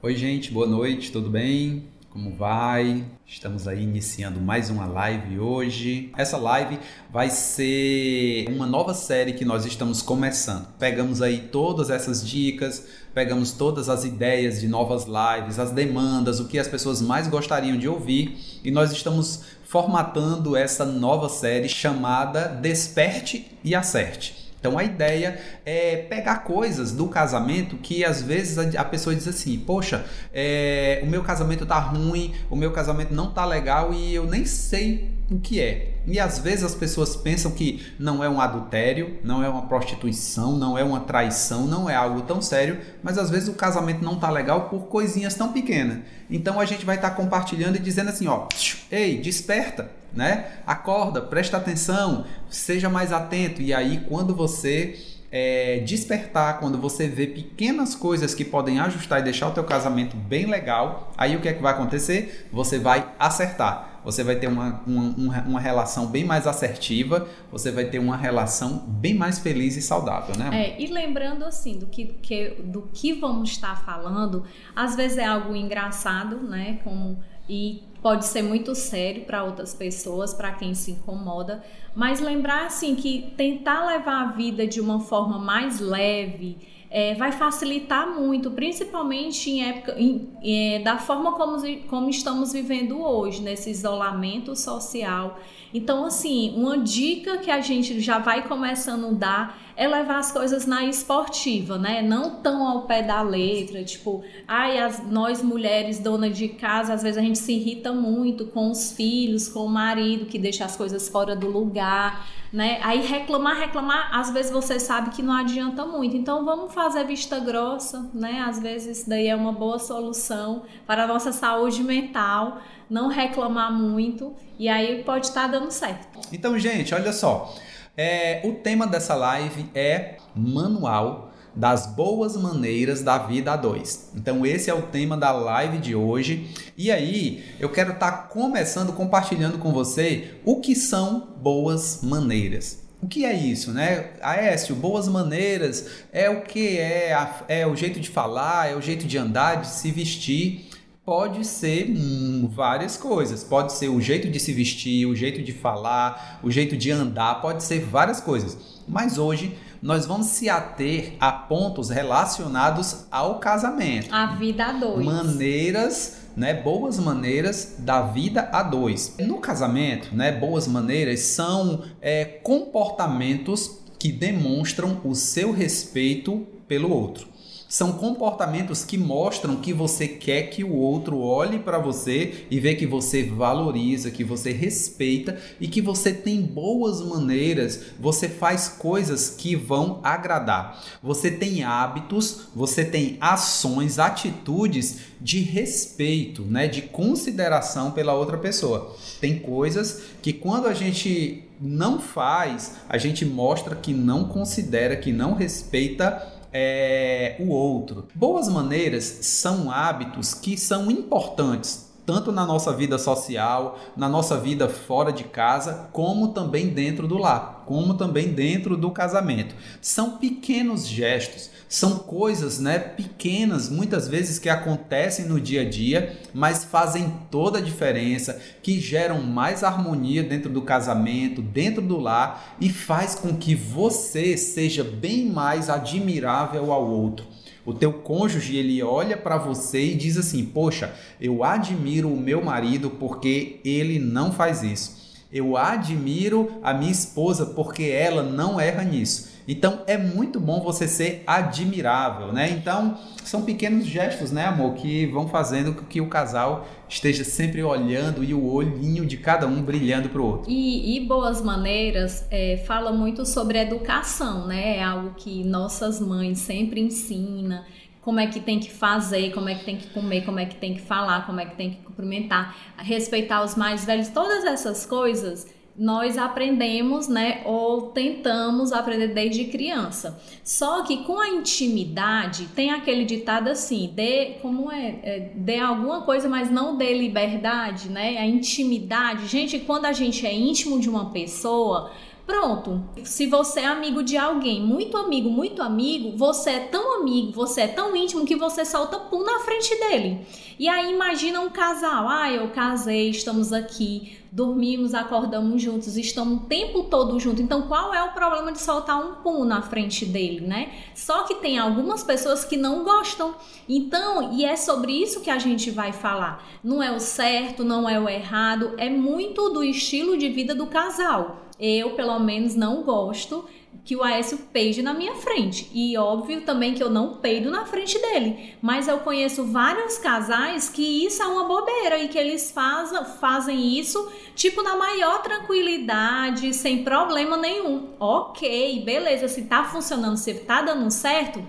Oi, gente, boa noite, tudo bem? Como vai? Estamos aí iniciando mais uma live hoje. Essa live vai ser uma nova série que nós estamos começando. Pegamos aí todas essas dicas, pegamos todas as ideias de novas lives, as demandas, o que as pessoas mais gostariam de ouvir e nós estamos formatando essa nova série chamada Desperte e Acerte. Então a ideia é pegar coisas do casamento que às vezes a, pessoa diz assim: Poxa, é, o meu casamento tá ruim, o meu casamento não tá legal e eu nem sei o que é. E às vezes as pessoas pensam que não é um adultério, não é uma prostituição, não é uma traição, não é algo tão sério, mas às vezes o casamento não tá legal por coisinhas tão pequenas. Então a gente vai estar tá compartilhando e dizendo assim: Ó, ei, desperta né? Acorda, presta atenção, seja mais atento. E aí, quando você é, despertar, quando você vê pequenas coisas que podem ajustar e deixar o teu casamento bem legal, aí o que é que vai acontecer? Você vai acertar. Você vai ter uma, uma, uma relação bem mais assertiva, você vai ter uma relação bem mais feliz e saudável, né? É, e lembrando assim, do que, que, do que vamos estar falando, às vezes é algo engraçado, né? Como, e pode ser muito sério para outras pessoas, para quem se incomoda, mas lembrar assim que tentar levar a vida de uma forma mais leve é, vai facilitar muito, principalmente em época em, é, da forma como, como estamos vivendo hoje, nesse isolamento social. Então, assim, uma dica que a gente já vai começando a dar é levar as coisas na esportiva, né? Não tão ao pé da letra, tipo, ai, as, nós mulheres donas de casa, às vezes a gente se irrita muito com os filhos, com o marido que deixa as coisas fora do lugar, né? Aí reclamar, reclamar, às vezes você sabe que não adianta muito. Então vamos fazer vista grossa, né? Às vezes isso daí é uma boa solução para a nossa saúde mental, não reclamar muito e aí pode estar tá dando certo. Então, gente, olha só. É, o tema dessa live é Manual das Boas Maneiras da Vida a dois. Então, esse é o tema da live de hoje. E aí, eu quero estar tá começando compartilhando com você o que são boas maneiras. O que é isso, né? Aécio, boas maneiras é o que é, é o jeito de falar, é o jeito de andar, de se vestir pode ser hum, várias coisas. Pode ser o jeito de se vestir, o jeito de falar, o jeito de andar, pode ser várias coisas. Mas hoje nós vamos se ater a pontos relacionados ao casamento. A vida a dois. Maneiras, né, boas maneiras da vida a dois. No casamento, né, boas maneiras são é, comportamentos que demonstram o seu respeito pelo outro. São comportamentos que mostram que você quer que o outro olhe para você e vê que você valoriza, que você respeita e que você tem boas maneiras, você faz coisas que vão agradar. Você tem hábitos, você tem ações, atitudes de respeito, né, de consideração pela outra pessoa. Tem coisas que quando a gente não faz, a gente mostra que não considera, que não respeita é, o outro. Boas maneiras são hábitos que são importantes tanto na nossa vida social, na nossa vida fora de casa, como também dentro do lar, como também dentro do casamento. São pequenos gestos, são coisas, né, pequenas, muitas vezes que acontecem no dia a dia, mas fazem toda a diferença, que geram mais harmonia dentro do casamento, dentro do lar e faz com que você seja bem mais admirável ao outro. O teu cônjuge, ele olha para você e diz assim: "Poxa, eu admiro o meu marido porque ele não faz isso. Eu admiro a minha esposa porque ela não erra nisso." Então é muito bom você ser admirável, né? Então são pequenos gestos, né, amor, que vão fazendo com que o casal esteja sempre olhando e o olhinho de cada um brilhando para o outro. E, e, boas maneiras é, fala muito sobre educação, né? É algo que nossas mães sempre ensinam como é que tem que fazer, como é que tem que comer, como é que tem que falar, como é que tem que cumprimentar, respeitar os mais velhos, todas essas coisas nós aprendemos, né, ou tentamos aprender desde criança. Só que com a intimidade tem aquele ditado assim, dê, como é, é dê alguma coisa, mas não dê liberdade, né? A intimidade, gente, quando a gente é íntimo de uma pessoa, Pronto. Se você é amigo de alguém, muito amigo, muito amigo, você é tão amigo, você é tão íntimo que você solta pum na frente dele. E aí imagina um casal, ah, eu casei, estamos aqui, dormimos, acordamos juntos, estamos o tempo todo juntos. Então, qual é o problema de soltar um pum na frente dele, né? Só que tem algumas pessoas que não gostam. Então, e é sobre isso que a gente vai falar. Não é o certo, não é o errado, é muito do estilo de vida do casal. Eu, pelo menos, não gosto que o Aécio peide na minha frente. E óbvio também que eu não peido na frente dele. Mas eu conheço vários casais que isso é uma bobeira e que eles faz, fazem isso, tipo, na maior tranquilidade, sem problema nenhum. Ok, beleza, se tá funcionando, se tá dando certo.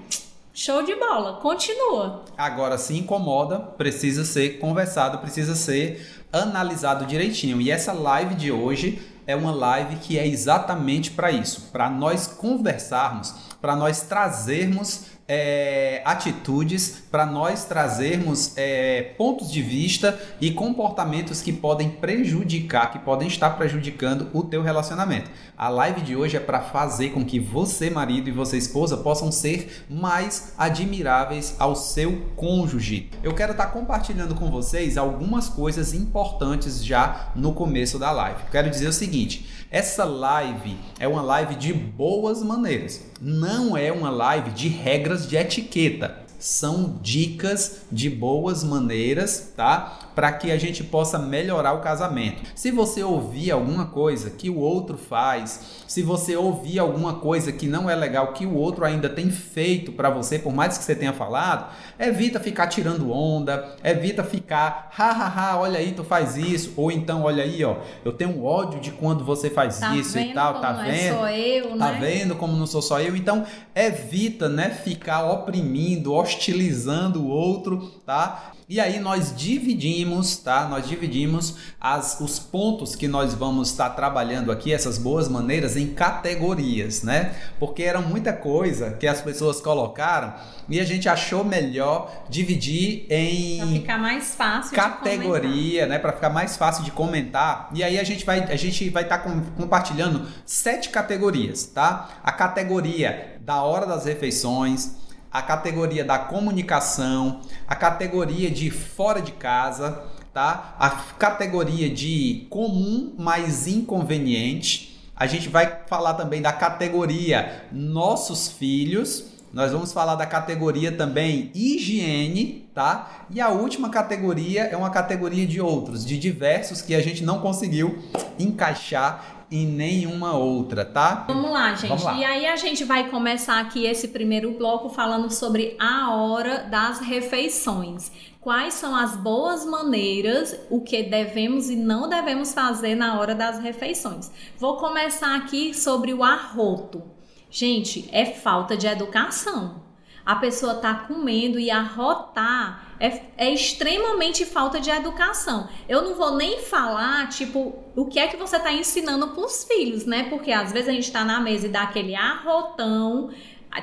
Show de bola, continua. Agora, se incomoda, precisa ser conversado, precisa ser analisado direitinho. E essa live de hoje é uma live que é exatamente para isso, para nós conversarmos, para nós trazermos é, atitudes para nós trazermos é, pontos de vista e comportamentos que podem prejudicar, que podem estar prejudicando o teu relacionamento. A live de hoje é para fazer com que você, marido e você, esposa, possam ser mais admiráveis ao seu cônjuge. Eu quero estar tá compartilhando com vocês algumas coisas importantes já no começo da live. Quero dizer o seguinte: essa live é uma live de boas maneiras, não é uma live de regras de etiqueta. São dicas de boas maneiras, tá? para que a gente possa melhorar o casamento. Se você ouvir alguma coisa que o outro faz, se você ouvir alguma coisa que não é legal que o outro ainda tem feito para você, por mais que você tenha falado, evita ficar tirando onda, evita ficar, hahaha, olha aí, tu faz isso, ou então, olha aí, ó, eu tenho ódio de quando você faz tá isso e tal, tá vendo? É só eu, tá né? vendo como não sou só eu? Então, evita, né, ficar oprimindo, hostilizando o outro, tá? E aí nós dividimos, tá? Nós dividimos as, os pontos que nós vamos estar trabalhando aqui, essas boas maneiras, em categorias, né? Porque era muita coisa que as pessoas colocaram e a gente achou melhor dividir em pra ficar mais fácil categoria, né? Para ficar mais fácil de comentar. E aí a gente vai a gente vai estar tá compartilhando sete categorias, tá? A categoria da hora das refeições, a categoria da comunicação, a categoria de fora de casa, tá? A categoria de comum mais inconveniente. A gente vai falar também da categoria nossos filhos. Nós vamos falar da categoria também higiene, tá? E a última categoria é uma categoria de outros, de diversos que a gente não conseguiu encaixar em nenhuma outra, tá? Vamos lá, gente. Vamos lá. E aí a gente vai começar aqui esse primeiro bloco falando sobre a hora das refeições. Quais são as boas maneiras, o que devemos e não devemos fazer na hora das refeições. Vou começar aqui sobre o arroto. Gente, é falta de educação. A pessoa tá comendo e arrotar é, é extremamente falta de educação. Eu não vou nem falar, tipo, o que é que você está ensinando para os filhos, né? Porque às vezes a gente está na mesa e dá aquele arrotão,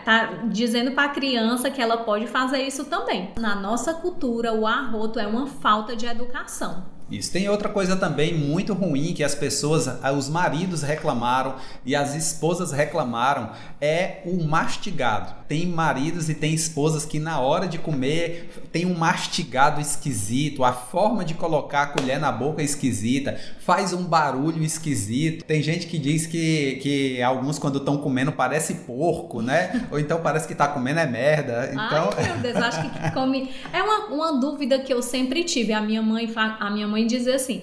tá dizendo para a criança que ela pode fazer isso também. Na nossa cultura, o arroto é uma falta de educação. Isso. Tem outra coisa também muito ruim que as pessoas, os maridos reclamaram e as esposas reclamaram, é o mastigado. Tem maridos e tem esposas que na hora de comer tem um mastigado esquisito, a forma de colocar a colher na boca é esquisita, faz um barulho esquisito. Tem gente que diz que, que alguns quando estão comendo parece porco, né? Ou então parece que está comendo é merda. Então... Ai, meu Deus, acho que come... É uma, uma dúvida que eu sempre tive. A minha mãe, a minha mãe mãe dizer assim: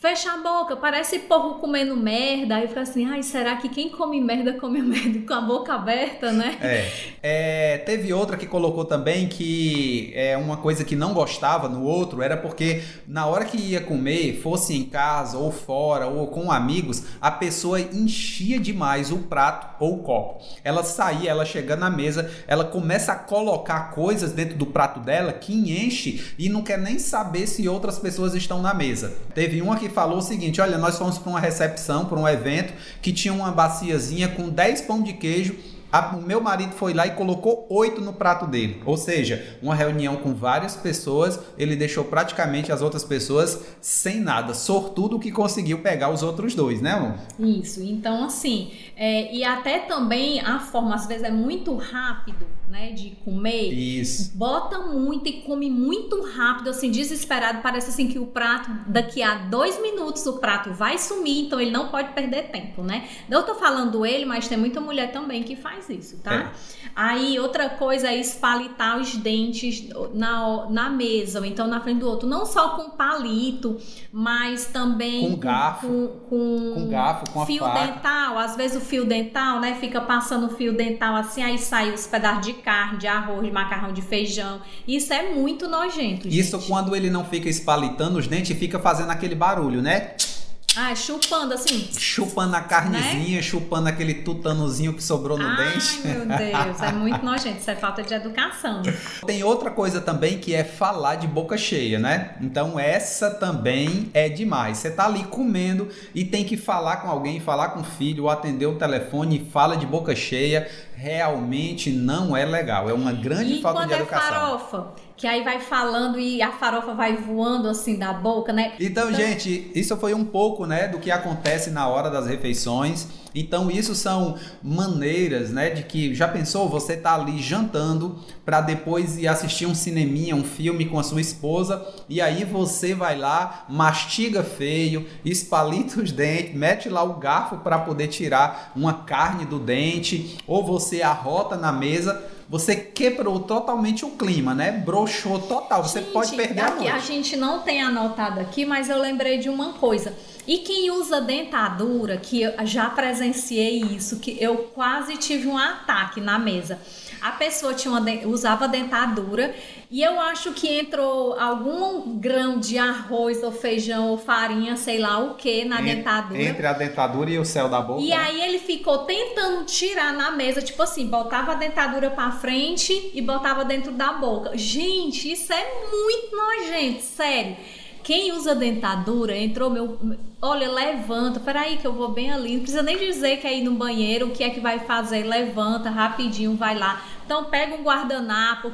fecha a boca, parece porco comendo merda. Aí fica assim, ai, será que quem come merda come merda com a boca aberta, né? É. é. Teve outra que colocou também que é uma coisa que não gostava no outro, era porque na hora que ia comer, fosse em casa ou fora ou com amigos, a pessoa enchia demais o prato ou o copo. Ela saía, ela chegando na mesa, ela começa a colocar coisas dentro do prato dela que enche e não quer nem saber se outras pessoas estão na mesa. Teve uma que falou o seguinte: olha, nós fomos para uma recepção, para um evento, que tinha uma baciazinha com 10 pão de queijo a, o meu marido foi lá e colocou oito no prato dele. Ou seja, uma reunião com várias pessoas, ele deixou praticamente as outras pessoas sem nada. Sortudo que conseguiu pegar os outros dois, né, amor? Isso. Então, assim, é, e até também a forma, às vezes, é muito rápido né, de comer, Isso. bota muito e come muito rápido, assim, desesperado. Parece assim que o prato, daqui a dois minutos, o prato vai sumir, então ele não pode perder tempo, né? Eu tô falando ele, mas tem muita mulher também que faz isso, tá? É. Aí, outra coisa é espalitar os dentes na, na mesa, ou então na frente do outro. Não só com palito, mas também com garfo. Com, com, com garfo, com fio dental. Às vezes o fio dental, né? Fica passando o fio dental assim, aí sai os pedaços de carne, de arroz, de macarrão, de feijão. Isso é muito nojento. Isso gente. quando ele não fica espalitando os dentes e fica fazendo aquele barulho, né? Ah, chupando assim. Chupando a carnezinha, né? chupando aquele tutanozinho que sobrou no Ai, dente. meu Deus, é muito nojento. Isso é falta de educação. Tem outra coisa também que é falar de boca cheia, né? Então essa também é demais. Você tá ali comendo e tem que falar com alguém, falar com o filho, ou atender o telefone e fala de boca cheia. Realmente não é legal. É uma grande e falta de é educação. Farofa? Que aí vai falando e a farofa vai voando assim da boca, né? Então, então, gente, isso foi um pouco, né, do que acontece na hora das refeições. Então, isso são maneiras, né, de que já pensou você tá ali jantando para depois ir assistir um cineminha, um filme com a sua esposa e aí você vai lá, mastiga feio, espalita os dentes, mete lá o garfo para poder tirar uma carne do dente, ou você arrota na mesa você quebrou totalmente o clima, né? Broxou total. Você gente, pode perder a noite. A gente não tem anotado aqui, mas eu lembrei de uma coisa. E quem usa dentadura, que eu já presenciei isso, que eu quase tive um ataque na mesa. A pessoa tinha uma, usava dentadura e eu acho que entrou algum grão de arroz ou feijão ou farinha, sei lá o que, na entre, dentadura. Entre a dentadura e o céu da boca. E aí ele ficou tentando tirar na mesa, tipo assim, botava a dentadura para frente e botava dentro da boca. Gente, isso é muito nojento, sério. Quem usa dentadura, entrou meu. Olha, levanta, peraí que eu vou bem ali. Não precisa nem dizer que é ir no banheiro, o que é que vai fazer. Levanta rapidinho, vai lá. Então pega um guardanapo,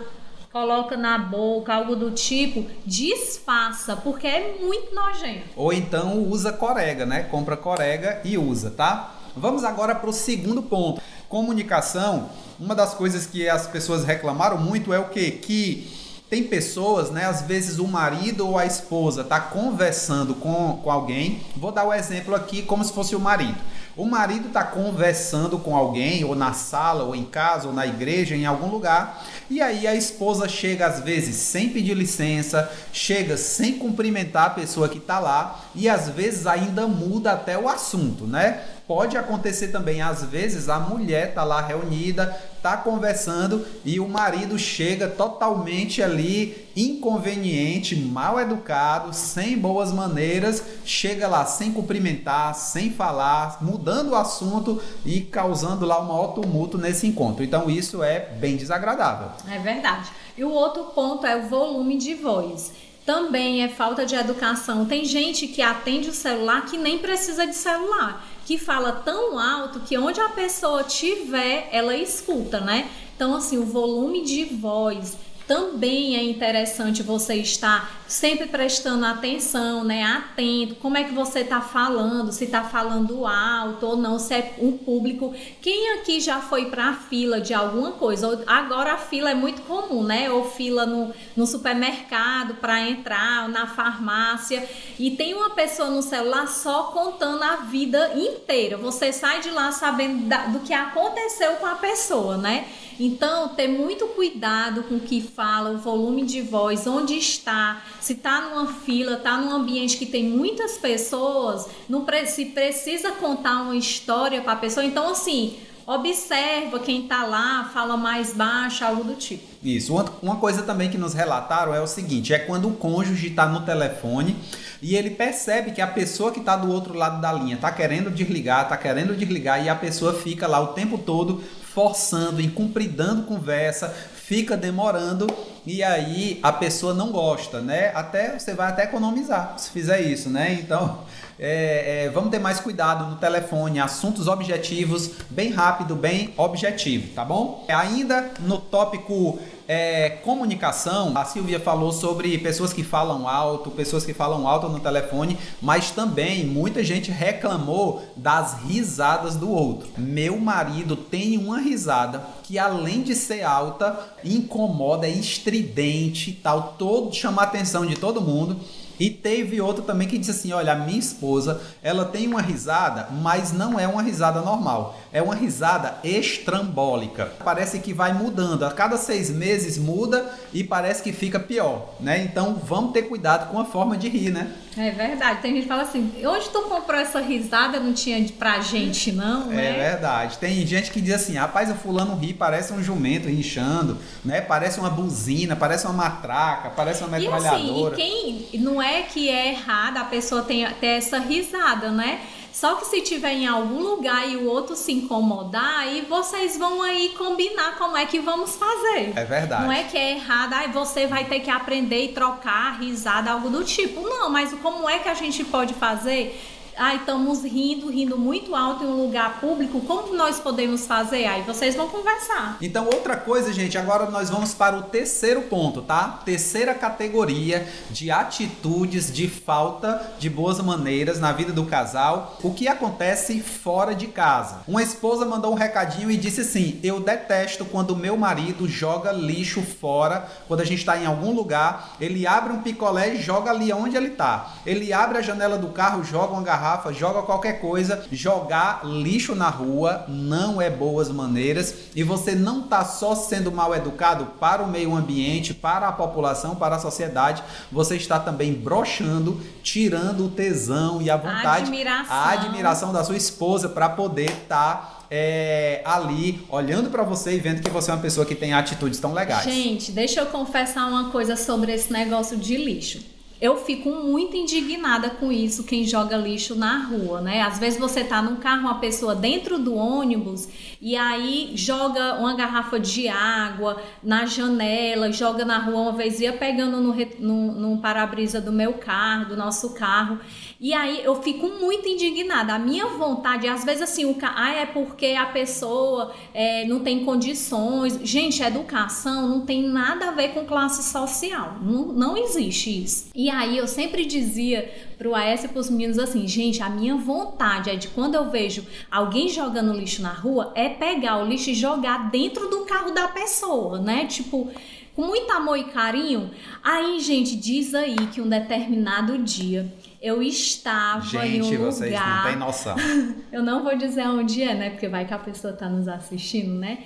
coloca na boca, algo do tipo, disfarça, porque é muito nojento. Ou então usa corega, né? Compra corega e usa, tá? Vamos agora para o segundo ponto. Comunicação. Uma das coisas que as pessoas reclamaram muito é o quê? Que tem pessoas, né? Às vezes o marido ou a esposa está conversando com, com alguém. Vou dar o um exemplo aqui como se fosse o marido. O marido está conversando com alguém, ou na sala, ou em casa, ou na igreja, em algum lugar, e aí a esposa chega às vezes sem pedir licença, chega sem cumprimentar a pessoa que está lá, e às vezes ainda muda até o assunto, né? Pode acontecer também, às vezes, a mulher tá lá reunida, tá conversando e o marido chega totalmente ali inconveniente, mal educado, sem boas maneiras, chega lá sem cumprimentar, sem falar, mudando o assunto e causando lá um maior tumulto nesse encontro. Então isso é bem desagradável. É verdade. E o outro ponto é o volume de voz também é falta de educação. Tem gente que atende o celular que nem precisa de celular que fala tão alto que onde a pessoa tiver, ela escuta, né? Então, assim, o volume de voz também é interessante você estar sempre prestando atenção, né? Atento, como é que você está falando, se está falando alto ou não, se é um público. Quem aqui já foi para a fila de alguma coisa? Agora a fila é muito comum, né? Ou fila no, no supermercado para entrar, na farmácia, e tem uma pessoa no celular só contando a vida inteira. Você sai de lá sabendo da, do que aconteceu com a pessoa, né? Então, ter muito cuidado com o que fala, o volume de voz, onde está, se está numa fila, está num ambiente que tem muitas pessoas, não se precisa contar uma história para a pessoa. Então, assim, observa quem está lá, fala mais baixo, algo do tipo. Isso. Uma coisa também que nos relataram é o seguinte: é quando o cônjuge está no telefone e ele percebe que a pessoa que está do outro lado da linha está querendo desligar, está querendo desligar e a pessoa fica lá o tempo todo forçando, incumpridando conversa, fica demorando e aí a pessoa não gosta, né? Até você vai até economizar se fizer isso, né? Então É, é, vamos ter mais cuidado no telefone, assuntos objetivos, bem rápido, bem objetivo, tá bom? Ainda no tópico é, comunicação, a Silvia falou sobre pessoas que falam alto, pessoas que falam alto no telefone, mas também muita gente reclamou das risadas do outro. Meu marido tem uma risada que além de ser alta, incomoda, é estridente, tal, todo chama a atenção de todo mundo. E teve outra também que disse assim: olha, a minha esposa, ela tem uma risada, mas não é uma risada normal. É uma risada estrambólica. Parece que vai mudando. A cada seis meses muda e parece que fica pior, né? Então vamos ter cuidado com a forma de rir, né? É verdade. Tem gente que fala assim: onde tu comprou essa risada? Não tinha pra gente, não? É né? verdade. Tem gente que diz assim: rapaz, o fulano ri, parece um jumento inchando, né? Parece uma buzina, parece uma matraca, parece uma metralhadora. E assim, e quem não é que é errado a pessoa ter, ter essa risada, né? Só que se tiver em algum lugar e o outro se incomodar, aí vocês vão aí combinar como é que vamos fazer. É verdade. Não é que é errado, aí você vai ter que aprender e trocar risada, algo do tipo. Não, mas como é que a gente pode fazer? Ai, estamos rindo, rindo muito alto em um lugar público, como nós podemos fazer? Aí vocês vão conversar. Então, outra coisa, gente, agora nós vamos para o terceiro ponto, tá? Terceira categoria de atitudes de falta de boas maneiras na vida do casal. O que acontece fora de casa? Uma esposa mandou um recadinho e disse assim: Eu detesto quando meu marido joga lixo fora, quando a gente está em algum lugar, ele abre um picolé e joga ali onde ele está. Ele abre a janela do carro, joga uma garrafa garrafa, joga qualquer coisa. Jogar lixo na rua não é boas maneiras e você não está só sendo mal educado para o meio ambiente, para a população, para a sociedade, você está também brochando, tirando o tesão e a vontade, admiração. a admiração da sua esposa para poder estar tá é, ali olhando para você e vendo que você é uma pessoa que tem atitudes tão legais. Gente, deixa eu confessar uma coisa sobre esse negócio de lixo eu fico muito indignada com isso, quem joga lixo na rua, né? Às vezes você tá num carro, uma pessoa dentro do ônibus e aí joga uma garrafa de água na janela, joga na rua. Uma vez ia pegando no, no, no para-brisa do meu carro, do nosso carro. E aí eu fico muito indignada. A minha vontade, às vezes assim, o ah, é porque a pessoa é, não tem condições. Gente, educação não tem nada a ver com classe social. Não, não existe isso. E aí eu sempre dizia pro AS e pros meninos assim, gente, a minha vontade é de quando eu vejo alguém jogando lixo na rua, é pegar o lixo e jogar dentro do carro da pessoa, né? Tipo, com muito amor e carinho. Aí, gente, diz aí que um determinado dia eu estava Gente, em um lugar. vocês não têm noção. eu não vou dizer onde é, né? Porque vai que a pessoa tá nos assistindo, né?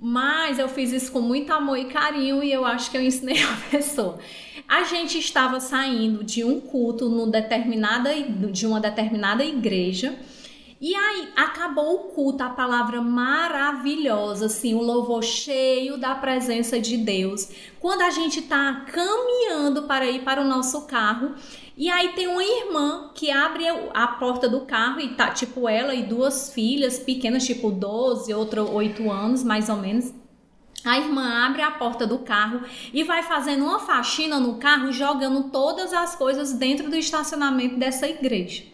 Mas eu fiz isso com muito amor e carinho e eu acho que eu ensinei a pessoa. A gente estava saindo de um culto no determinada, de uma determinada igreja. E aí acabou o culto, a palavra maravilhosa, assim, o louvor cheio da presença de Deus. Quando a gente está caminhando para ir para o nosso carro, e aí tem uma irmã que abre a porta do carro e tá tipo ela e duas filhas pequenas, tipo 12, outra 8 anos, mais ou menos. A irmã abre a porta do carro e vai fazendo uma faxina no carro, jogando todas as coisas dentro do estacionamento dessa igreja.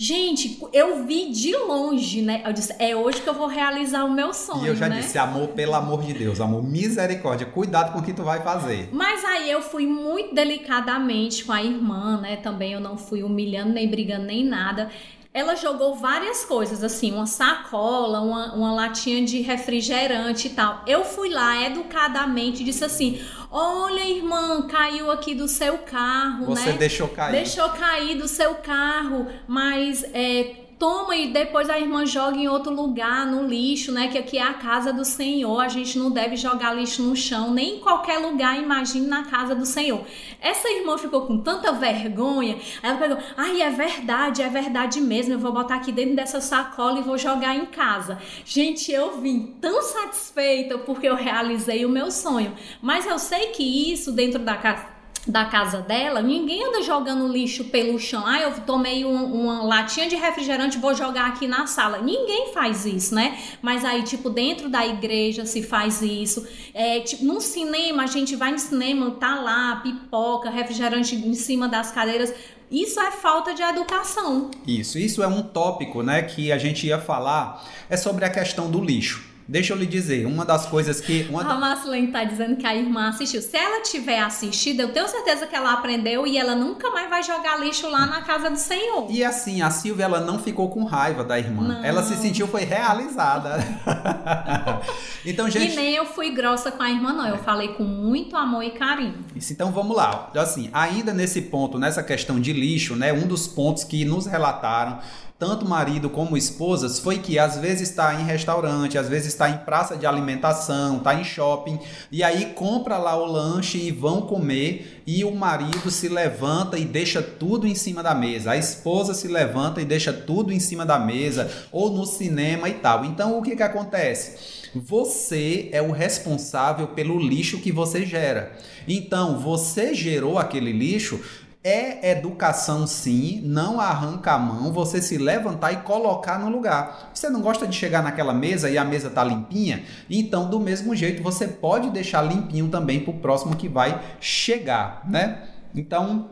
Gente, eu vi de longe, né? Eu disse, é hoje que eu vou realizar o meu sonho. E eu já né? disse, amor, pelo amor de Deus, amor, misericórdia, cuidado com o que tu vai fazer. Mas aí eu fui muito delicadamente com a irmã, né? Também eu não fui humilhando, nem brigando, nem nada ela jogou várias coisas, assim, uma sacola, uma, uma latinha de refrigerante e tal. Eu fui lá educadamente e disse assim: Olha, irmã, caiu aqui do seu carro, Você né? Você deixou cair. Deixou cair do seu carro, mas é, toma e depois a irmã joga em outro lugar, no lixo, né? Que aqui é a casa do Senhor, a gente não deve jogar lixo no chão, nem em qualquer lugar, imagine na casa do Senhor. Essa irmã ficou com tanta vergonha, ela pegou, ai, é verdade, é verdade mesmo, eu vou botar aqui dentro dessa sacola e vou jogar em casa. Gente, eu vim tão satisfeita porque eu realizei o meu sonho, mas eu sei que isso dentro da casa da casa dela, ninguém anda jogando lixo pelo chão. Ah, eu tomei um, uma latinha de refrigerante, vou jogar aqui na sala. Ninguém faz isso, né? Mas aí, tipo, dentro da igreja se faz isso. É, tipo, cinema, a gente vai no cinema, tá lá, pipoca, refrigerante em cima das cadeiras. Isso é falta de educação. Isso, isso é um tópico, né, que a gente ia falar, é sobre a questão do lixo. Deixa eu lhe dizer, uma das coisas que. Uma a Marcelene tá dizendo que a irmã assistiu. Se ela tiver assistido, eu tenho certeza que ela aprendeu e ela nunca mais vai jogar lixo lá na casa do Senhor. E assim, a Silvia ela não ficou com raiva da irmã. Não. Ela se sentiu foi realizada. então, gente. E nem eu fui grossa com a irmã, não. Eu falei com muito amor e carinho. Isso, então vamos lá. Assim, ainda nesse ponto, nessa questão de lixo, né? Um dos pontos que nos relataram tanto marido como esposas, foi que às vezes está em restaurante, às vezes está em praça de alimentação, está em shopping, e aí compra lá o lanche e vão comer, e o marido se levanta e deixa tudo em cima da mesa, a esposa se levanta e deixa tudo em cima da mesa, ou no cinema e tal. Então o que, que acontece? Você é o responsável pelo lixo que você gera. Então, você gerou aquele lixo, é educação sim, não arranca a mão, você se levantar e colocar no lugar. Você não gosta de chegar naquela mesa e a mesa tá limpinha? Então, do mesmo jeito, você pode deixar limpinho também para o próximo que vai chegar, né? Então,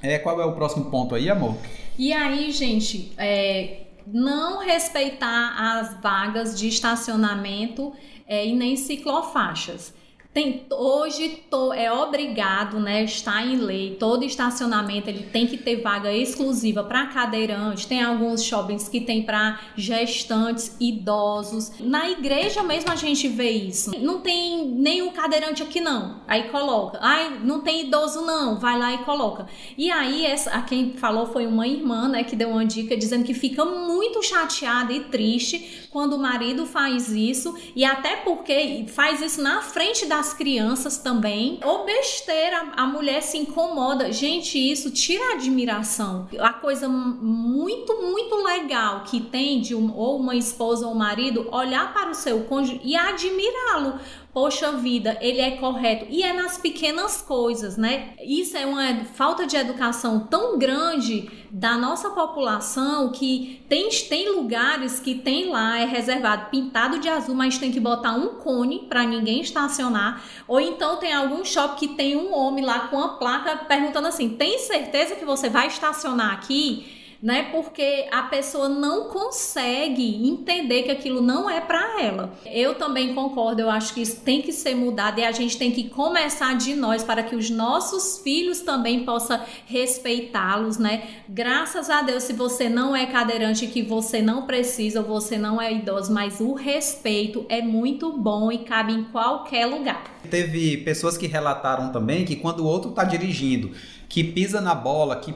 é, qual é o próximo ponto aí, amor? E aí, gente, é, não respeitar as vagas de estacionamento é, e nem ciclofaixas. Tem, hoje é obrigado, né? Está em lei. Todo estacionamento ele tem que ter vaga exclusiva para cadeirante. Tem alguns shoppings que tem para gestantes, idosos. Na igreja mesmo a gente vê isso. Não tem nenhum cadeirante aqui não. Aí coloca. Ai, não tem idoso não. Vai lá e coloca. E aí essa, a quem falou foi uma irmã, né, que deu uma dica dizendo que fica muito chateada e triste quando o marido faz isso e até porque faz isso na frente da as crianças também. Ou besteira, a mulher se incomoda. Gente, isso tira a admiração. A coisa muito, muito legal que tem de um, ou uma esposa ou um marido olhar para o seu cônjuge e admirá-lo poxa vida, ele é correto. E é nas pequenas coisas, né? Isso é uma falta de educação tão grande da nossa população que tem, tem lugares que tem lá, é reservado pintado de azul, mas tem que botar um cone para ninguém estacionar. Ou então tem algum shopping que tem um homem lá com a placa perguntando assim: tem certeza que você vai estacionar aqui? Né? Porque a pessoa não consegue entender que aquilo não é para ela. Eu também concordo, eu acho que isso tem que ser mudado e a gente tem que começar de nós para que os nossos filhos também possam respeitá-los, né? Graças a Deus, se você não é cadeirante, que você não precisa, ou você não é idoso, mas o respeito é muito bom e cabe em qualquer lugar. Teve pessoas que relataram também que quando o outro está dirigindo, que pisa na bola, que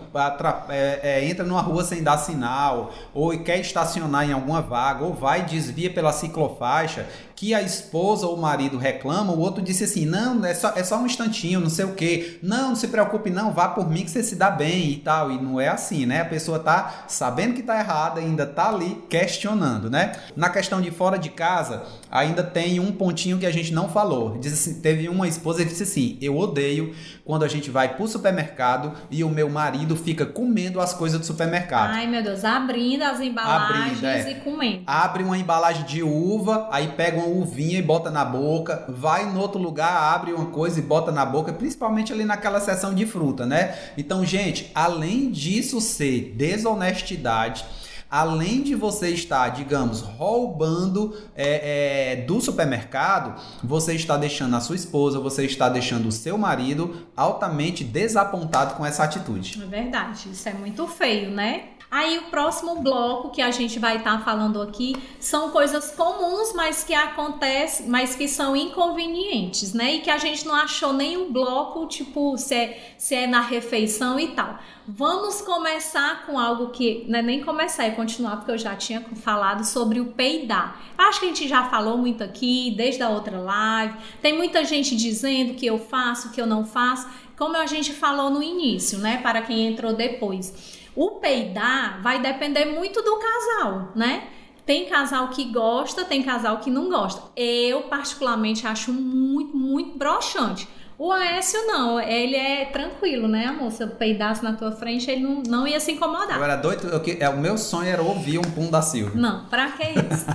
é, é, entra numa rua sem dar sinal, ou quer estacionar em alguma vaga, ou vai desvia pela ciclofaixa, que a esposa ou o marido reclama, o outro disse assim: não, é só, é só um instantinho, não sei o que, não, não se preocupe, não, vá por mim que você se dá bem e tal. E não é assim, né? A pessoa tá sabendo que tá errada, ainda tá ali questionando, né? Na questão de fora de casa, ainda tem um pontinho que a gente não falou. Diz assim, teve uma esposa que disse assim: eu odeio quando a gente vai pro supermercado e o meu marido fica comendo as coisas do supermercado. Ai, meu Deus, abrindo as embalagens abrindo, é. e comendo. Abre uma embalagem de uva, aí pega uma uvinha e bota na boca, vai no outro lugar, abre uma coisa e bota na boca, principalmente ali naquela seção de fruta, né? Então, gente, além disso ser desonestidade, além de você estar, digamos, roubando é, é, do supermercado, você está deixando a sua esposa, você está deixando o seu marido altamente desapontado com essa atitude. É verdade, isso é muito feio, né? Aí o próximo bloco que a gente vai estar tá falando aqui são coisas comuns, mas que acontecem, mas que são inconvenientes, né? E que a gente não achou nenhum bloco, tipo, se é, se é na refeição e tal. Vamos começar com algo que não é nem começar, é continuar, porque eu já tinha falado sobre o peidar. Acho que a gente já falou muito aqui, desde a outra live. Tem muita gente dizendo que eu faço, que eu não faço, como a gente falou no início, né? Para quem entrou depois. O peidar vai depender muito do casal, né? Tem casal que gosta, tem casal que não gosta. Eu, particularmente, acho muito, muito broxante. O Aécio não, ele é tranquilo, né, amor? Se eu peidasse na tua frente, ele não, não ia se incomodar. Eu era doido, eu, é, o meu sonho era ouvir um pum da Silvia. Não, pra que isso?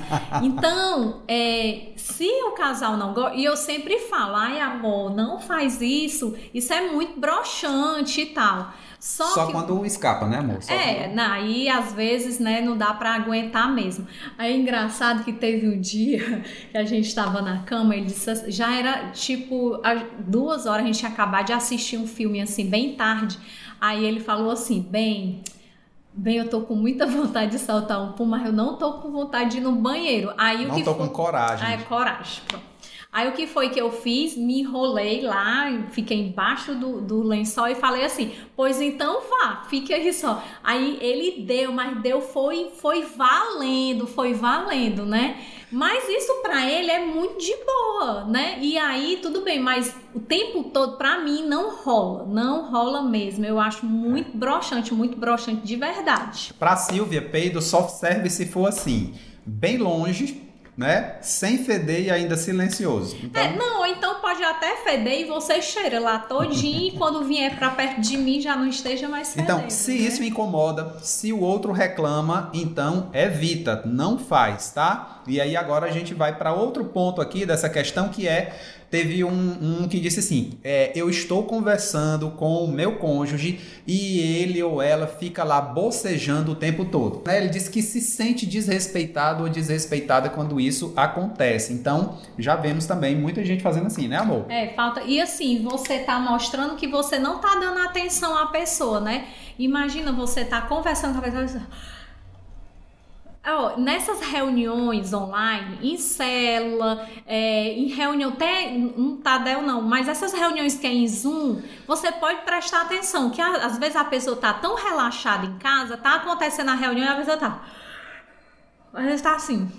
então, é, se o casal não gosta, e eu sempre falo, ai amor, não faz isso, isso é muito broxante e tal. Só, Só que... quando escapa, né, amor? Só é, quando... aí às vezes, né, não dá para aguentar mesmo. Aí é engraçado que teve um dia que a gente estava na cama, ele disse, assim, já era tipo duas horas, a gente ia acabar de assistir um filme assim, bem tarde. Aí ele falou assim, bem, Bem, eu tô com muita vontade de saltar um pum, mas eu não tô com vontade de ir no banheiro. Aí não o que tô foi... com coragem. Ah, é coragem. Pronto. Aí o que foi que eu fiz? Me enrolei lá, fiquei embaixo do, do lençol e falei assim: Pois então vá, fique aí só. Aí ele deu, mas deu, foi, foi valendo, foi valendo, né? Mas isso para ele é muito de boa, né? E aí tudo bem, mas o tempo todo para mim não rola, não rola mesmo. Eu acho muito broxante, muito broxante de verdade. Para Silvia, peido só serve se for assim, bem longe né? Sem feder e ainda silencioso. Então... É, não, então pode até feder e você cheira lá todinho e quando vier para perto de mim já não esteja mais fedendo. Então, se né? isso incomoda, se o outro reclama, então evita, não faz, tá? E aí agora a gente vai para outro ponto aqui dessa questão que é teve um, um que disse assim: é, Eu estou conversando com o meu cônjuge e ele ou ela fica lá bocejando o tempo todo. Né? Ele disse que se sente desrespeitado ou desrespeitada quando isso acontece. Então, já vemos também muita gente fazendo assim, né, amor? É, falta. E assim, você tá mostrando que você não tá dando atenção à pessoa, né? Imagina você tá conversando com a pessoa Oh, nessas reuniões online, em célula, é, em reunião, até um Tadel não, mas essas reuniões que é em Zoom, você pode prestar atenção, que às vezes a pessoa tá tão relaxada em casa, tá acontecendo a reunião e a pessoa tá. Às vezes tá assim.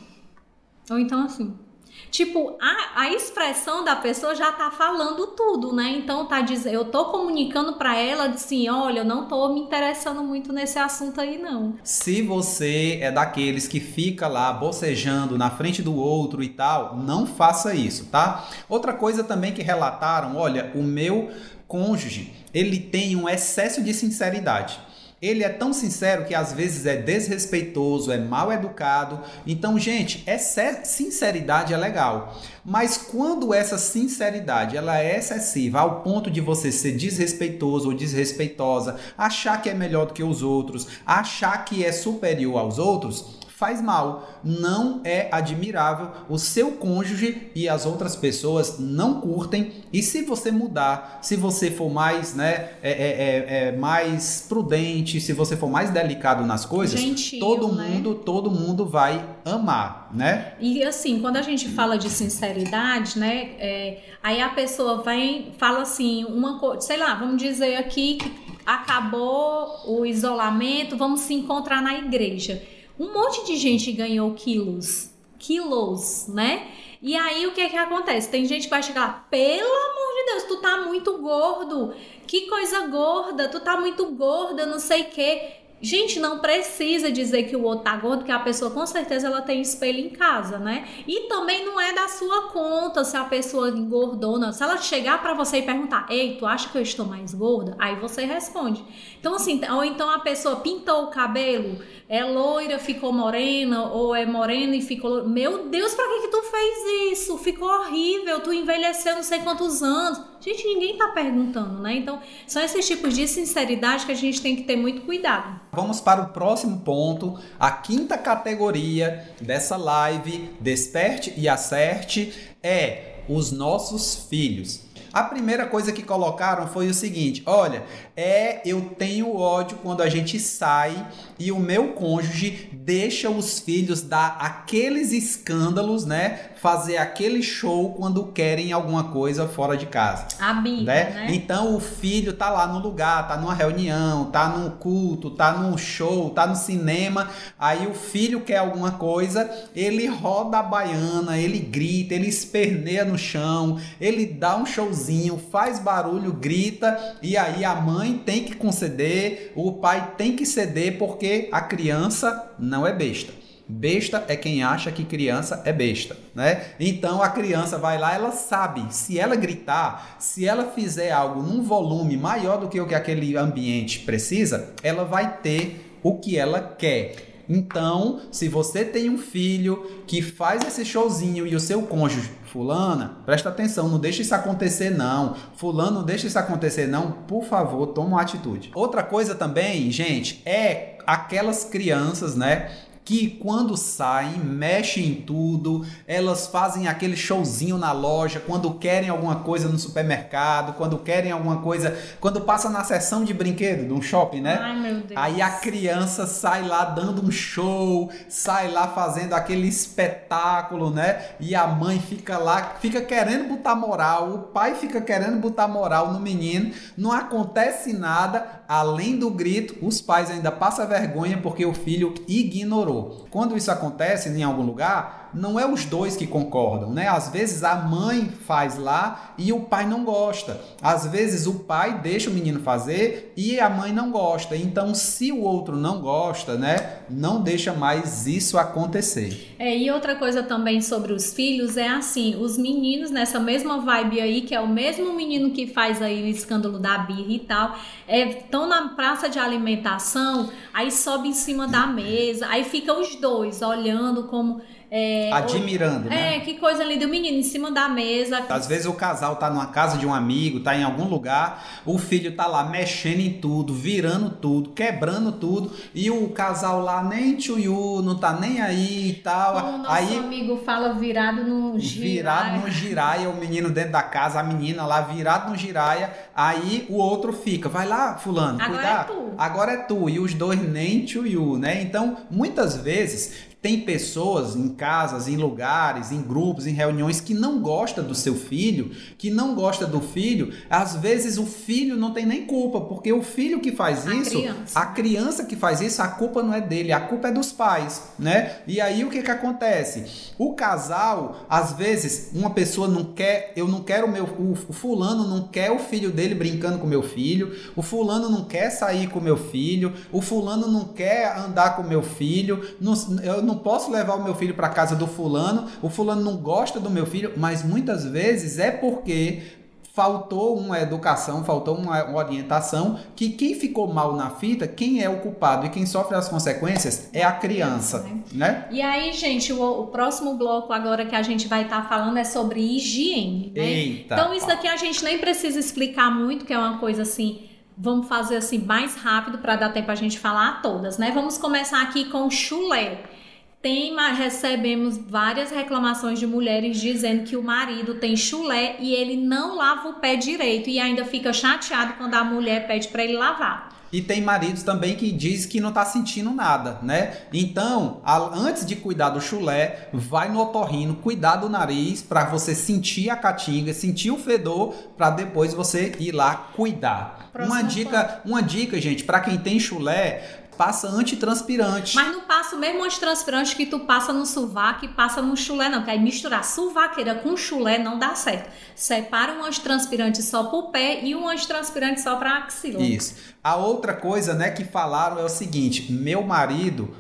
Ou então assim. Tipo, a, a expressão da pessoa já tá falando tudo, né? Então tá dizendo, eu tô comunicando para ela assim, olha, eu não tô me interessando muito nesse assunto aí não. Se você é daqueles que fica lá bocejando na frente do outro e tal, não faça isso, tá? Outra coisa também que relataram, olha, o meu cônjuge, ele tem um excesso de sinceridade. Ele é tão sincero que às vezes é desrespeitoso, é mal educado. Então, gente, é sinceridade é legal. Mas quando essa sinceridade ela é excessiva ao ponto de você ser desrespeitoso ou desrespeitosa, achar que é melhor do que os outros, achar que é superior aos outros, faz mal. Não é admirável. O seu cônjuge e as outras pessoas não curtem. E se você mudar, se você for mais, né, é, é, é, é mais prudente, se você for mais delicado nas coisas, Gentil, todo né? mundo, todo mundo vai amar, né? E assim, quando a gente fala de sinceridade, né, é, aí a pessoa vem, fala assim, uma coisa, sei lá, vamos dizer aqui que acabou o isolamento, vamos se encontrar na igreja um monte de gente ganhou quilos, quilos, né? E aí o que é que acontece? Tem gente que vai chegar lá, pelo amor de Deus, tu tá muito gordo, que coisa gorda, tu tá muito gorda, não sei o quê. Gente, não precisa dizer que o outro tá gordo, porque a pessoa com certeza ela tem espelho em casa, né? E também não é da sua conta se a pessoa engordou, não. Se ela chegar para você e perguntar, ei, tu acha que eu estou mais gorda? Aí você responde. Então, assim, ou então a pessoa pintou o cabelo, é loira, ficou morena, ou é morena e ficou. Meu Deus, pra que, que tu fez isso? Ficou horrível, tu envelheceu não sei quantos anos. Gente, ninguém tá perguntando, né? Então, são esses tipos de sinceridade que a gente tem que ter muito cuidado. Vamos para o próximo ponto, a quinta categoria dessa live Desperte e Acerte é os nossos filhos. A primeira coisa que colocaram foi o seguinte: olha, é eu tenho ódio quando a gente sai e o meu cônjuge deixa os filhos dar aqueles escândalos, né? Fazer aquele show quando querem alguma coisa fora de casa. A birra, né? né? Então o filho tá lá no lugar, tá numa reunião, tá num culto, tá num show, tá no cinema, aí o filho quer alguma coisa, ele roda a baiana, ele grita, ele esperneia no chão, ele dá um showzinho, faz barulho, grita, e aí a mãe tem que conceder, o pai tem que ceder porque a criança não é besta. Besta é quem acha que criança é besta, né? Então a criança vai lá, ela sabe, se ela gritar, se ela fizer algo num volume maior do que o que aquele ambiente precisa, ela vai ter o que ela quer. Então, se você tem um filho que faz esse showzinho e o seu cônjuge, fulana, presta atenção, não deixa isso acontecer não. Fulano, não deixa isso acontecer não. Por favor, toma uma atitude. Outra coisa também, gente, é aquelas crianças, né, que quando saem, mexem em tudo, elas fazem aquele showzinho na loja, quando querem alguma coisa no supermercado, quando querem alguma coisa, quando passa na seção de brinquedo de um shopping, né? Ai, meu Deus. Aí a criança sai lá dando um show, sai lá fazendo aquele espetáculo, né? E a mãe fica lá, fica querendo botar moral, o pai fica querendo botar moral no menino, não acontece nada, além do grito, os pais ainda passam vergonha porque o filho ignorou. Quando isso acontece em algum lugar, não é os dois que concordam, né? Às vezes a mãe faz lá e o pai não gosta. Às vezes o pai deixa o menino fazer e a mãe não gosta. Então, se o outro não gosta, né, não deixa mais isso acontecer. É, e outra coisa também sobre os filhos é assim, os meninos nessa mesma vibe aí, que é o mesmo menino que faz aí o escândalo da birra e tal, estão é, na praça de alimentação, aí sobe em cima da mesa, aí fica os dois olhando como é, Admirando, né? É, que coisa linda. O menino em cima da mesa. Às vezes o casal tá numa casa de um amigo, tá em algum lugar, o filho tá lá mexendo em tudo, virando tudo, quebrando tudo, e o casal lá nem tchuiu, não tá nem aí e tal. Como o nosso aí, amigo fala virado no giraia. Virado no giraia, o menino dentro da casa, a menina lá virado no giraia, aí o outro fica, vai lá, fulano, Agora cuidar. É tu. Agora é tu. E os dois nem tchuiu, né? Então, muitas vezes tem pessoas em casas, em lugares, em grupos, em reuniões que não gosta do seu filho, que não gosta do filho. Às vezes o filho não tem nem culpa, porque o filho que faz a isso, criança. a criança que faz isso, a culpa não é dele, a culpa é dos pais, né? E aí o que que acontece? O casal, às vezes, uma pessoa não quer, eu não quero o meu, o, o fulano não quer o filho dele brincando com meu filho, o fulano não quer sair com meu filho, o fulano não quer andar com meu filho, não, eu não posso levar o meu filho para casa do fulano, o fulano não gosta do meu filho, mas muitas vezes é porque faltou uma educação, faltou uma orientação, que quem ficou mal na fita, quem é o culpado e quem sofre as consequências é a criança, né? E aí, gente, o, o próximo bloco agora que a gente vai estar tá falando é sobre higiene, né? Eita, então isso daqui a gente nem precisa explicar muito, que é uma coisa assim, vamos fazer assim mais rápido para dar tempo a gente falar todas, né? Vamos começar aqui com chulé. Tem, recebemos várias reclamações de mulheres dizendo que o marido tem chulé e ele não lava o pé direito e ainda fica chateado quando a mulher pede para ele lavar. E tem maridos também que diz que não tá sentindo nada, né? Então, a, antes de cuidar do chulé, vai no otorrino, cuidar do nariz para você sentir a catinga, sentir o fedor, para depois você ir lá cuidar. uma dica, uma dica, gente, para quem tem chulé, passa antitranspirante. Mas não passa o mesmo antitranspirante que tu passa no sovaco e passa no chulé, não. Porque aí misturar suvaqueira com chulé não dá certo. Separa um antitranspirante só pro pé e um antitranspirante só pra axila. Isso. A outra coisa, né, que falaram é o seguinte: meu marido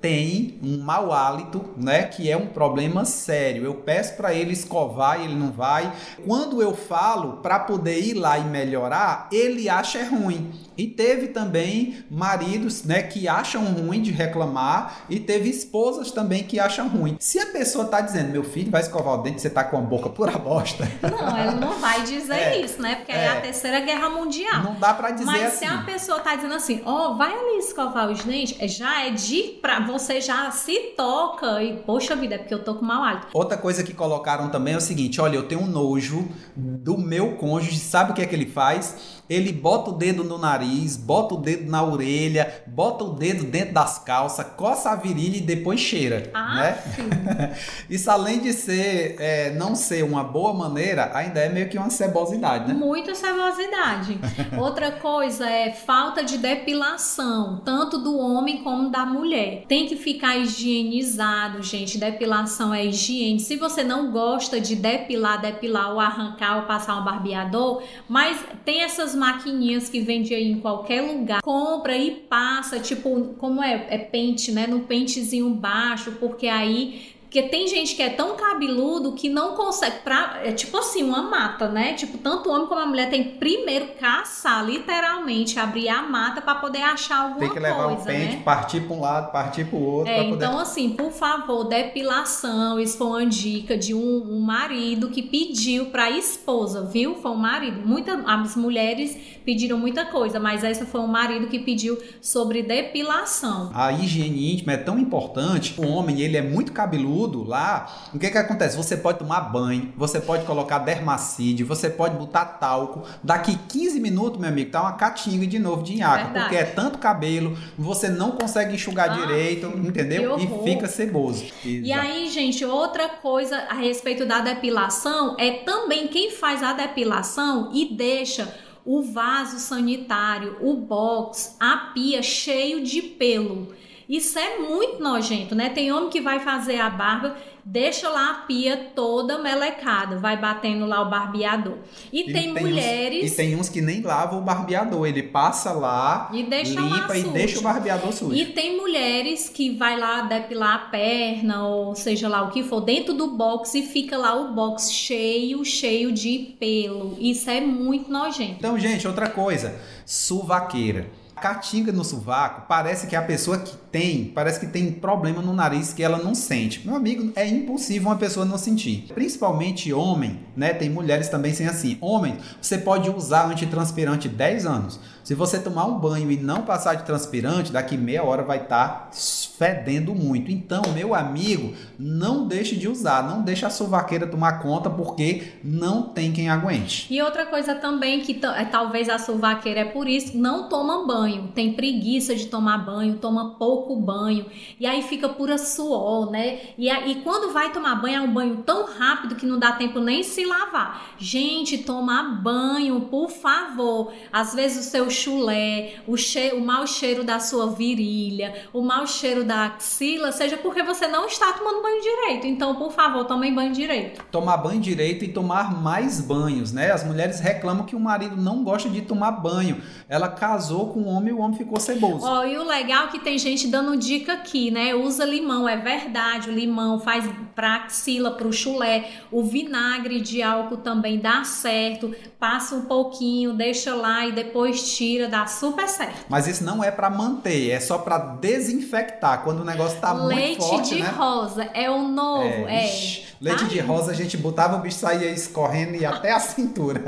tem um mau hálito, né, que é um problema sério. Eu peço para ele escovar e ele não vai. Quando eu falo para poder ir lá e melhorar, ele acha é ruim. E teve também maridos, né, que acham ruim de reclamar e teve esposas também que acham ruim. Se a pessoa tá dizendo, meu filho vai escovar o dente, você tá com a boca pura bosta. Não, ela não vai dizer é, isso, né? Porque é, é, a terceira guerra mundial. Não dá para dizer Mas assim. se a pessoa tá dizendo assim, ó, oh, vai ali escovar os dentes, já é de pra você já se toca e poxa vida, é porque eu tô com mau hálito. Outra coisa que colocaram também é o seguinte, olha, eu tenho um nojo do meu cônjuge, sabe o que é que ele faz? Ele bota o dedo no nariz, bota o dedo na orelha, bota o dedo dentro das calças, coça a virilha e depois cheira. Ah, né? Isso além de ser é, não ser uma boa maneira, ainda é meio que uma cebosidade, né? Muita cebosidade. Outra coisa é falta de depilação, tanto do homem como da mulher. Tem que ficar higienizado, gente. Depilação é higiene. Se você não gosta de depilar, depilar ou arrancar ou passar um barbeador, mas tem essas essas maquininhas que vende aí em qualquer lugar, compra e passa, tipo, como é, é pente, né? No pentezinho baixo, porque aí porque tem gente que é tão cabeludo que não consegue. Pra, é tipo assim, uma mata, né? Tipo, tanto o homem como a mulher tem primeiro caçar, literalmente, abrir a mata para poder achar alguma coisa. Tem que levar coisa, o pente, né? partir para um lado, partir para o outro. É, poder... então assim, por favor, depilação, isso foi uma dica de um, um marido que pediu para a esposa, viu? Foi um marido. Muitas as mulheres pediram muita coisa, mas essa foi um marido que pediu sobre depilação. A higiene íntima é tão importante. O homem, ele é muito cabeludo lá, o que que acontece? Você pode tomar banho, você pode colocar dermacide, você pode botar talco. Daqui 15 minutos, meu amigo, tá uma catinga de novo de nhaca, Verdade. porque é tanto cabelo, você não consegue enxugar Ah, direito, entendeu? E fica ceboso. E Exato. aí, gente, outra coisa a respeito da depilação é também quem faz a depilação e deixa o vaso sanitário, o box, a pia cheio de pelo. Isso é muito nojento, né? Tem homem que vai fazer a barba, deixa lá a pia toda melecada, vai batendo lá o barbeador. E, E tem, uns- mulheres e tem uns que nem lavam o barbeador, ele passa lá, E deixa limpa e deixa o barbeador sujo. E tem mulheres que vai lá depilar a perna, ou seja lá o que for, dentro do box e fica lá o box cheio, cheio de pelo. Isso é muito nojento. Então, gente, outra coisa, suvaqueira. Catinga no sovaco, parece que a pessoa que tem, parece que tem problema no nariz que ela não sente. Meu amigo, é impossível uma pessoa não sentir. Principalmente homem, né? Tem mulheres também sem assim. Homem, você pode usar antitranspirante 10 anos. Se você tomar um banho e não passar de transpirante, daqui meia hora vai estar fedendo muito. Então, meu amigo, não deixe de usar, não deixe a sovaqueira tomar conta, porque não tem quem aguente. E outra coisa também que é, talvez a suvaqueira é por isso, não toma banho, tem preguiça de tomar banho, toma pouco banho, e aí fica pura suor, né? E, e quando vai tomar banho, é um banho tão rápido que não dá tempo nem se lavar. Gente, tomar banho, por favor. Às vezes o seu chulé, o, che o mau cheiro da sua virilha, o mau cheiro da axila, seja porque você não está tomando banho direito. Então, por favor, tomem banho direito. tomar banho direito e tomar mais banhos, né? As mulheres reclamam que o marido não gosta de tomar banho. Ela casou com o homem e o homem ficou ceboso. Ó, e o legal é que tem gente dando dica aqui, né? Usa limão, é verdade. O limão faz pra axila, pro chulé. O vinagre de álcool também dá certo. Passa um pouquinho, deixa lá e depois tira, dá super certo. Mas isso não é pra manter, é só pra desinfectar. Quando o negócio tá Leite muito forte, de né? rosa é o novo, é. ixi, leite Tá de rosa a gente botava o bicho saía escorrendo e até a cintura.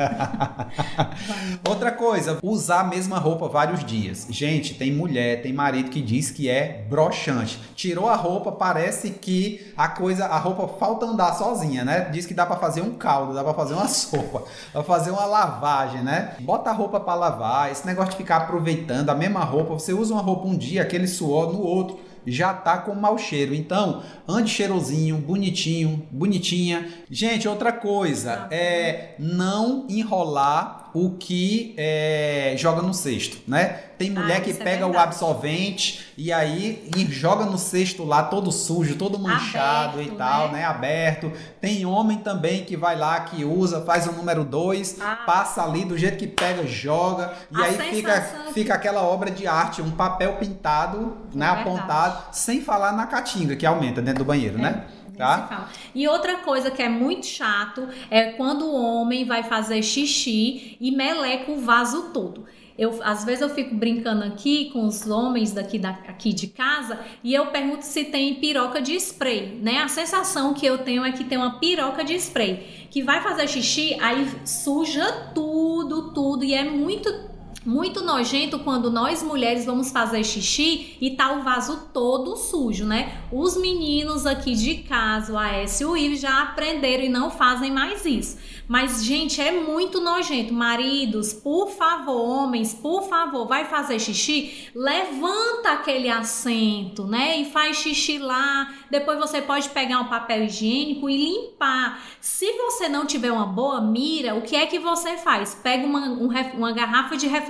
Outra coisa, usar a mesma roupa vários dias. Gente, tem mulher, tem marido que diz que é broxante. Tirou a roupa, parece que a coisa, a roupa falta andar sozinha, né? Diz que dá pra fazer um caldo, dá pra fazer uma sopa, dá pra fazer uma lavagem, né? Bota a roupa pra lavar, esse negócio de ficar aproveitando a mesma roupa, você usa uma roupa um dia, aquele suor no outro já tá com mau cheiro. Então, ande cheirosinho, bonitinho, bonitinha. Gente, outra coisa é não enrolar o que é, joga no cesto, né? Tem mulher Ah, que é pega o verdade. absorvente e aí e joga no cesto lá todo sujo, todo manchado Aberto, e tal, né? né? Aberto. Tem homem também que vai lá, que usa, faz o número 2, Ah. passa ali do jeito que pega, joga e A aí fica, fica aquela obra de arte, um papel pintado, né, É apontado, sem falar na caatinga que aumenta dentro do banheiro, né? Tá? E outra coisa que é muito chato é quando o homem vai fazer xixi e meleca o vaso todo. Eu, às vezes eu fico brincando aqui com os homens daqui, da, aqui de casa e eu pergunto se tem piroca de spray, né? A sensação que eu tenho é que tem uma piroca de spray que vai fazer xixi, aí suja tudo, tudo e é muito muito nojento quando nós mulheres vamos fazer xixi e tá o vaso todo sujo, né? Os meninos aqui de casa, o Aécio e o Ives, já aprenderam e não fazem mais isso. Mas, gente, é muito nojento. Maridos, por favor, homens, por favor, vai fazer xixi, levanta aquele assento, né? E faz xixi lá. Depois você pode pegar um papel higiênico e limpar. Se você não tiver uma boa mira, o que é que você faz? Pega uma, um uma garrafa de refrigerante,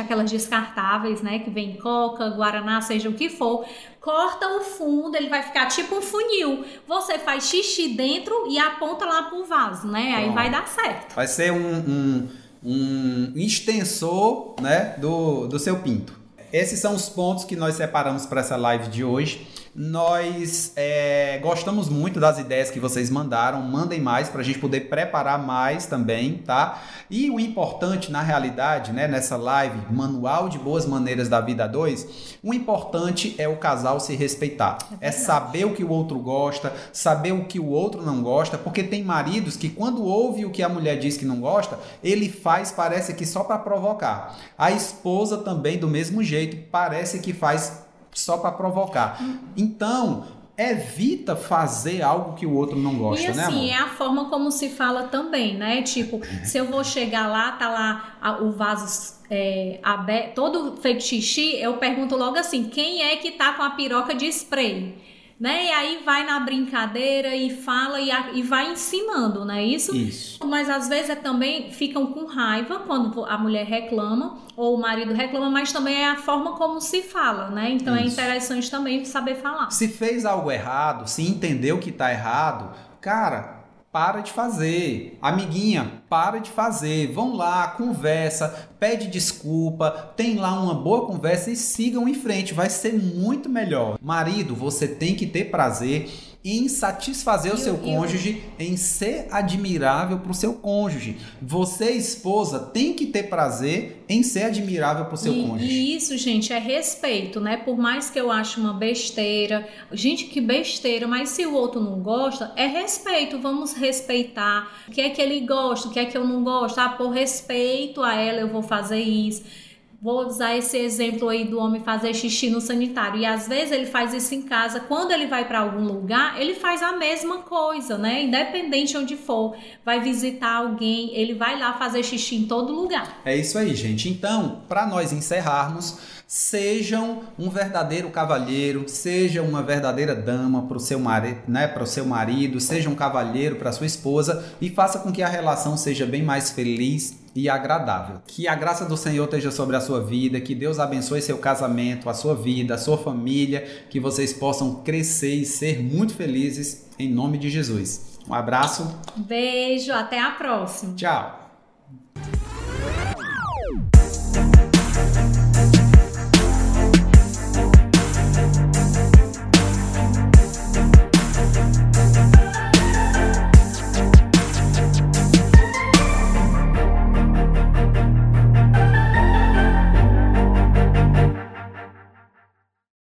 aquelas descartáveis, né? Que vem coca, guaraná, seja o que for. Corta o fundo, ele vai ficar tipo um funil. Você faz xixi dentro e aponta lá pro vaso, né? Aí vai dar certo. Vai ser um, um, um extensor né, do, do seu pinto. Esses são os pontos que nós separamos para essa live de hoje. Nós é, gostamos muito das ideias que vocês mandaram. Mandem mais para a gente poder preparar mais também, tá? E o importante, na realidade, né, nessa live, Manual de Boas Maneiras da Vida 2, o importante é o casal se respeitar. É, é saber o que o outro gosta, saber o que o outro não gosta, porque tem maridos que, quando ouve o que a mulher diz que não gosta, ele faz, parece que só para provocar. A esposa também, do mesmo jeito, parece que faz só para provocar. Então, evita fazer algo que o outro não gosta, e, né, assim, amor? é a forma como se fala também, né? Tipo, se eu vou chegar lá, tá lá o vaso é, aberto, todo feito xixi, eu pergunto logo assim, quem é que tá com a piroca de spray? Né? E aí vai na brincadeira e fala e, a, e vai ensinando, né? Isso. Isso. Mas às vezes é também ficam com raiva quando a mulher reclama ou o marido reclama, mas também é a forma como se fala, né? Então é Isso. é interessante também saber falar. Se fez algo errado, se entendeu que tá errado, cara, para de fazer. Amiguinha, para de fazer. Vão lá, conversa, pede desculpa, tem lá uma boa conversa e sigam em frente. Vai ser muito melhor. Marido, você tem que ter prazer em satisfazer o seu cônjuge, em ser admirável para o seu cônjuge. Você, esposa, tem que ter prazer em ser admirável para o seu e, cônjuge. E isso, gente, é respeito, né? Por mais que eu ache uma besteira, gente, que besteira, mas se o outro não gosta, é respeito. Vamos respeitar. O que é que ele gosta, o que é que eu não gosto. Ah, por respeito a ela, eu vou fazer isso Vou usar esse exemplo aí do homem fazer xixi no sanitário. E às vezes ele faz isso em casa. Quando ele vai para algum lugar, ele faz a mesma coisa, né? Independente onde for, vai visitar alguém, ele vai lá fazer xixi em todo lugar. É isso aí, gente. Então, para nós encerrarmos, sejam um verdadeiro cavalheiro, seja uma verdadeira dama para o seu marido, né, para o seu marido, seja um cavalheiro para sua esposa e faça com que a relação seja bem mais feliz e agradável. Que a graça do Senhor esteja sobre a sua vida, que Deus abençoe seu casamento, a sua vida, a sua família, que vocês possam crescer e ser muito felizes em nome de Jesus. Um abraço. Beijo, até a próxima. Tchau.